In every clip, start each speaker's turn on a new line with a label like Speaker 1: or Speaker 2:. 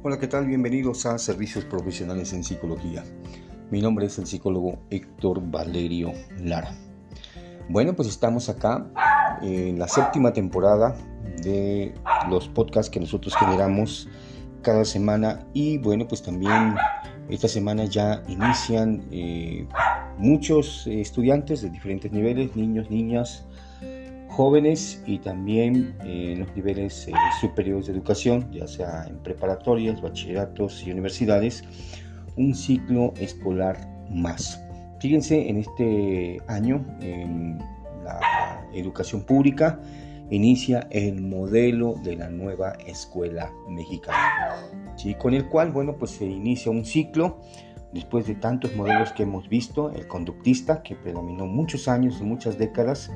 Speaker 1: Hola, ¿qué tal? Bienvenidos a Servicios Profesionales en Psicología. Mi nombre es el psicólogo Héctor Valerio Lara. Bueno, pues estamos acá en la séptima temporada de los podcasts que nosotros generamos cada semana y bueno, pues también esta semana ya inician eh, muchos estudiantes de diferentes niveles, niños, niñas, jóvenes y también eh, en los niveles eh, superiores de educación, ya sea en preparatorias, bachilleratos y universidades, un ciclo escolar más. Fíjense, en este año, en la educación pública, inicia el modelo de la nueva escuela mexicana, ¿sí? con el cual, bueno, pues se inicia un ciclo después de tantos modelos que hemos visto, el conductista, que predominó muchos años y muchas décadas,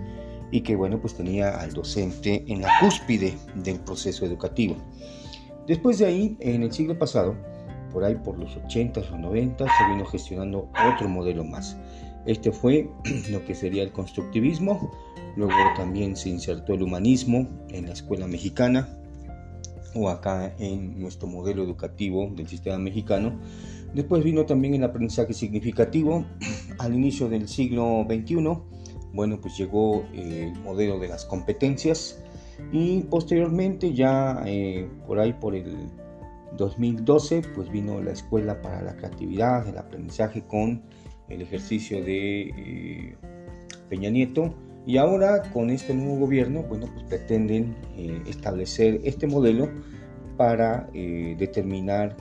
Speaker 1: y que bueno, pues tenía al docente en la cúspide del proceso educativo. Después de ahí, en el siglo pasado, por ahí por los 80s o 90 se vino gestionando otro modelo más. Este fue lo que sería el constructivismo, luego también se insertó el humanismo en la escuela mexicana o acá en nuestro modelo educativo del sistema mexicano. Después vino también el aprendizaje significativo al inicio del siglo XXI bueno, pues llegó eh, el modelo de las competencias y posteriormente ya eh, por ahí por el 2012 pues vino la escuela para la creatividad, el aprendizaje con el ejercicio de eh, Peña Nieto y ahora con este nuevo gobierno bueno pues pretenden establecer este modelo para determinar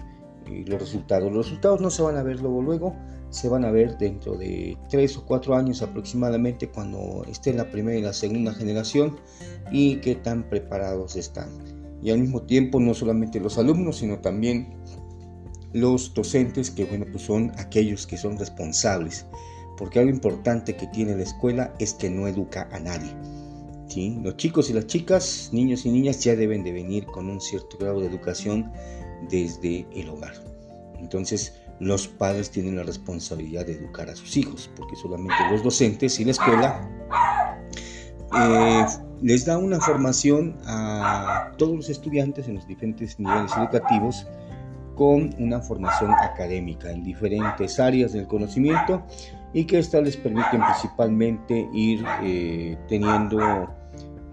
Speaker 1: los resultados. Los resultados no se van a ver luego luego, se van a ver dentro de tres o cuatro años aproximadamente cuando esté la primera y la segunda generación y qué tan preparados están. Y al mismo tiempo no solamente los alumnos, sino también los docentes que bueno, pues son aquellos que son responsables. Porque algo importante que tiene la escuela es que no educa a nadie. ¿sí? Los chicos y las chicas, niños y niñas ya deben de venir con un cierto grado de educación desde el hogar. Entonces, los padres tienen la responsabilidad de educar a sus hijos, porque solamente los docentes y la escuela eh, les da una formación a todos los estudiantes en los diferentes niveles educativos con una formación académica en diferentes áreas del conocimiento y que estas les permiten principalmente ir eh, teniendo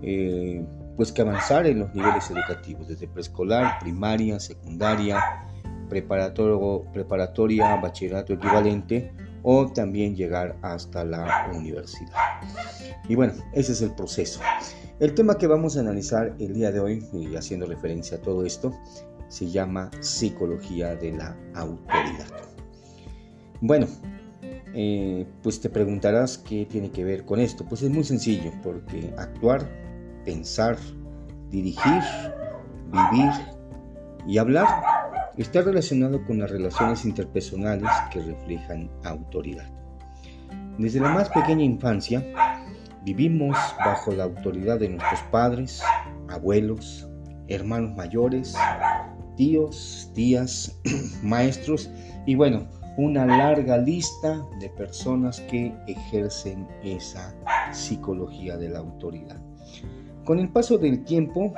Speaker 1: eh, pues que avanzar en los niveles educativos desde preescolar, primaria, secundaria, preparatorio, preparatoria, bachillerato equivalente o también llegar hasta la universidad. Y bueno, ese es el proceso. El tema que vamos a analizar el día de hoy, y haciendo referencia a todo esto, se llama psicología de la autoridad. Bueno, eh, pues te preguntarás qué tiene que ver con esto. Pues es muy sencillo, porque actuar, pensar, dirigir, vivir y hablar está relacionado con las relaciones interpersonales que reflejan autoridad. Desde la más pequeña infancia, vivimos bajo la autoridad de nuestros padres, abuelos, hermanos mayores, tíos, tías, maestros y bueno, una larga lista de personas que ejercen esa psicología de la autoridad. Con el paso del tiempo,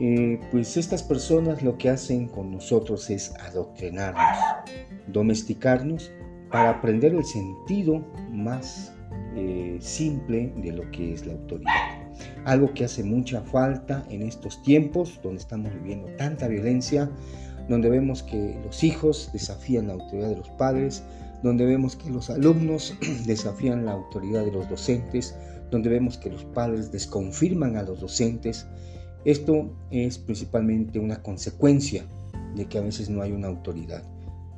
Speaker 1: eh, pues estas personas lo que hacen con nosotros es adoctrinarnos, domesticarnos para aprender el sentido más eh, simple de lo que es la autoridad. Algo que hace mucha falta en estos tiempos donde estamos viviendo tanta violencia, donde vemos que los hijos desafían la autoridad de los padres, donde vemos que los alumnos desafían la autoridad de los docentes, donde vemos que los padres desconfirman a los docentes esto es principalmente una consecuencia de que a veces no hay una autoridad.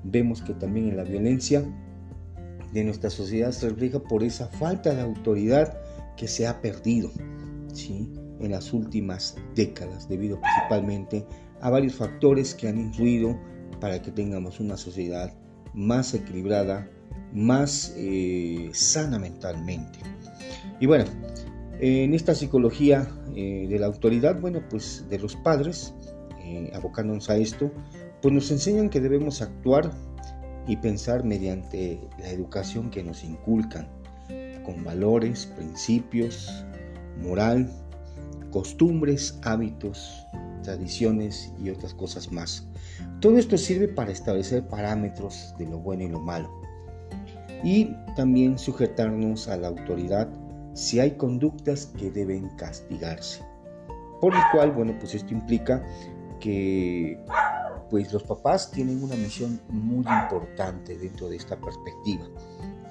Speaker 1: Vemos que también en la violencia de nuestra sociedad se refleja por esa falta de autoridad que se ha perdido ¿sí? en las últimas décadas, debido principalmente a varios factores que han influido para que tengamos una sociedad más equilibrada, más eh, sana mentalmente. Y bueno, en esta psicología eh, de la autoridad, bueno, pues de los padres, eh, abocándonos a esto, pues nos enseñan que debemos actuar y pensar mediante la educación que nos inculcan, con valores, principios, moral, costumbres, hábitos, tradiciones y otras cosas más. Todo esto sirve para establecer parámetros de lo bueno y lo malo. Y también sujetarnos a la autoridad si hay conductas que deben castigarse. Por lo cual, bueno, pues esto implica que pues los papás tienen una misión muy importante dentro de esta perspectiva,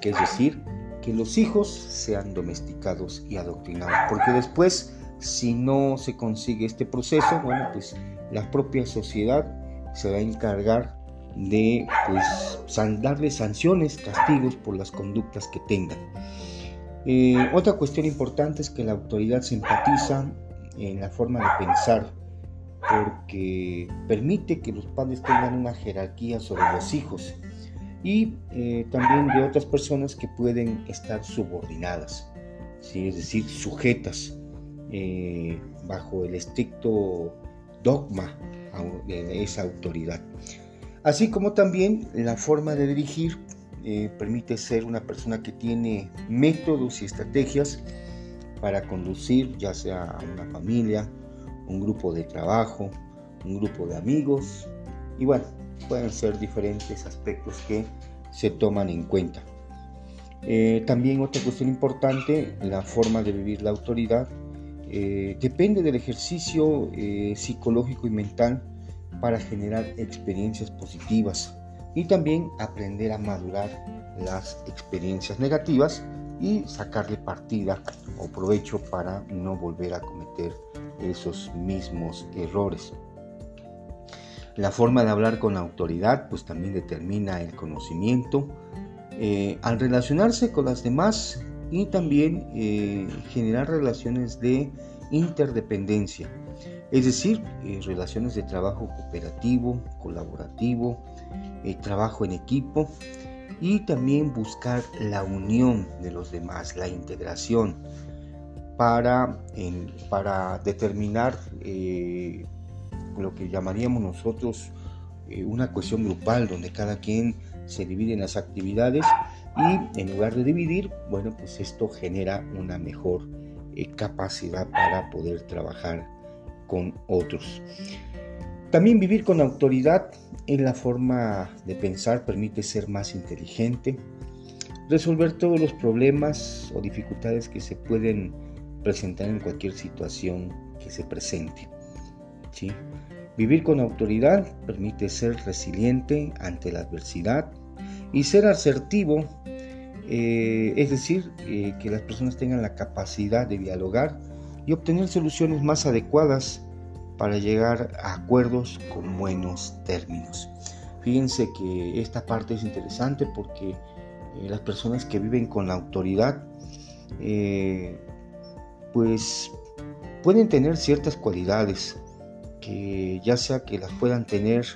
Speaker 1: que es decir, que los hijos sean domesticados y adoctrinados, porque después, si no se consigue este proceso, bueno, pues la propia sociedad se va a encargar de pues, darle sanciones, castigos por las conductas que tengan. Eh, otra cuestión importante es que la autoridad se empatiza en la forma de pensar, porque permite que los padres tengan una jerarquía sobre los hijos y eh, también de otras personas que pueden estar subordinadas, es decir, sujetas eh, bajo el estricto dogma de esa autoridad. Así como también la forma de dirigir eh, permite ser una persona que tiene métodos y estrategias para conducir ya sea a una familia, un grupo de trabajo, un grupo de amigos y bueno, pueden ser diferentes aspectos que se toman en cuenta. Eh, también otra cuestión importante, la forma de vivir la autoridad, eh, depende del ejercicio psicológico y mental para generar experiencias positivas y también aprender a madurar las experiencias negativas y sacarle partida o provecho para no volver a cometer esos mismos errores. La forma de hablar con autoridad pues también determina el conocimiento eh, al relacionarse con las demás y también eh, generar relaciones de interdependencia, es decir, eh, relaciones de trabajo cooperativo, colaborativo, trabajo en equipo y también buscar la unión de los demás, la integración para, para determinar eh, lo que llamaríamos nosotros eh, una cuestión grupal, donde cada quien se divide en las actividades y en lugar de dividir, bueno, pues esto genera una mejor eh, capacidad para poder trabajar con otros. También vivir con autoridad en la forma de pensar permite ser más inteligente, resolver todos los problemas o dificultades que se pueden presentar en cualquier situación que se presente. ¿sí? Vivir con autoridad permite ser resiliente ante la adversidad y ser asertivo, eh, es decir, eh, que las personas tengan la capacidad de dialogar y obtener soluciones más adecuadas para llegar a acuerdos con buenos términos. Fíjense que esta parte es interesante porque eh, las personas que viven con la autoridad pues pueden tener ciertas cualidades que ya sea que las puedan tener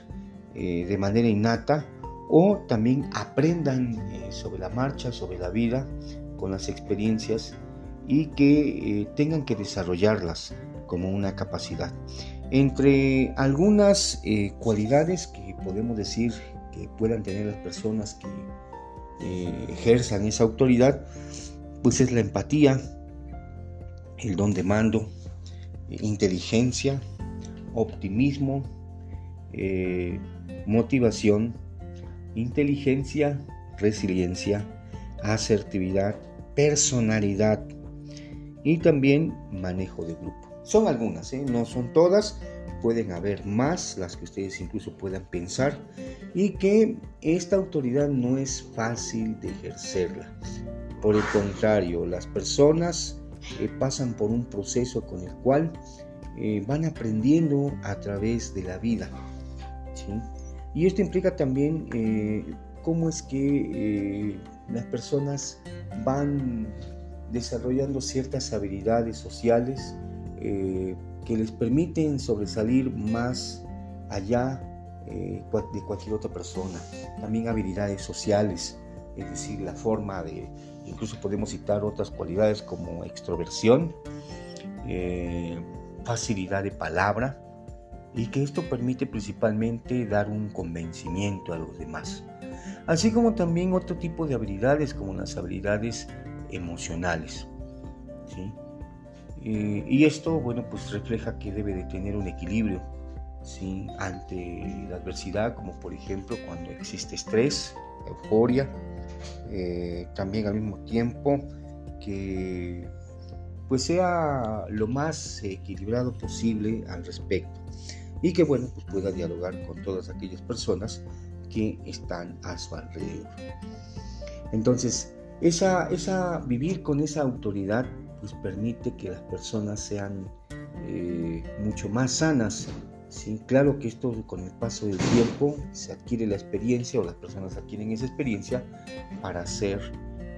Speaker 1: de manera innata o también aprendan sobre la marcha, sobre la vida, con las experiencias y que tengan que desarrollarlas como una capacidad. Entre algunas eh, cualidades que podemos decir que puedan tener las personas que eh, ejerzan esa autoridad, pues es la empatía, el don de mando, inteligencia, optimismo, eh, motivación, inteligencia, resiliencia, asertividad, personalidad y también manejo de grupo. Son algunas, ¿eh? no son todas, pueden haber más, las que ustedes incluso puedan pensar, y que esta autoridad no es fácil de ejercerla. Por el contrario, las personas eh, pasan por un proceso con el cual eh, van aprendiendo a través de la vida. Y esto implica también cómo es que las personas van desarrollando ciertas habilidades sociales eh, que les permiten sobresalir más allá eh, de cualquier otra persona. También habilidades sociales, es decir, la forma de, incluso podemos citar otras cualidades como extroversión, eh, facilidad de palabra, y que esto permite principalmente dar un convencimiento a los demás. Así como también otro tipo de habilidades como las habilidades emocionales. ¿sí? Eh, y esto, bueno, pues refleja que debe de tener un equilibrio ¿sí? ante la adversidad, como por ejemplo cuando existe estrés, euforia, eh, también al mismo tiempo que pues sea lo más equilibrado posible al respecto y que bueno pues pueda dialogar con todas aquellas personas que están a su alrededor. Entonces, esa, esa, vivir con esa autoridad pues permite que las personas sean eh, mucho más sanas. ¿sí? Claro que esto con el paso del tiempo se adquiere la experiencia o las personas adquieren esa experiencia para hacer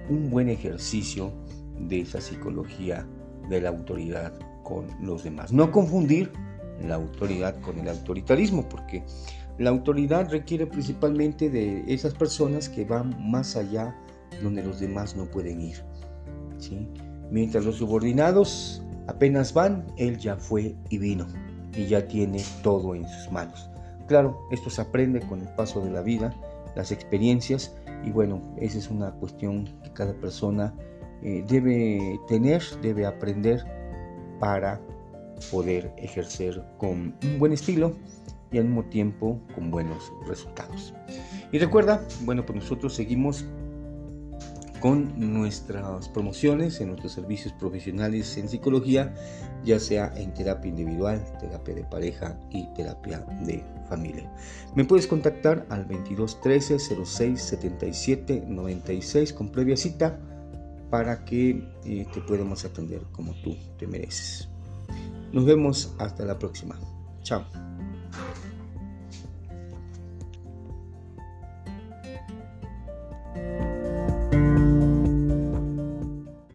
Speaker 1: un buen ejercicio de esa psicología de la autoridad con los demás. No confundir la autoridad con el autoritarismo, porque la autoridad requiere principalmente de esas personas que van más allá donde los demás no pueden ir. Mientras los subordinados apenas van, él ya fue y vino y ya tiene todo en sus manos. Claro, esto se aprende con el paso de la vida, las experiencias y bueno, esa es una cuestión que cada persona eh, debe tener, debe aprender para poder ejercer con un buen estilo y al mismo tiempo con buenos resultados. Y recuerda, bueno, pues nosotros seguimos con nuestras promociones en nuestros servicios profesionales en psicología, ya sea en terapia individual, terapia de pareja y terapia de familia. Me puedes contactar al 22 13 06 77 96 con previa cita para que eh, te podamos atender como tú te mereces. Nos vemos hasta la próxima. Chao.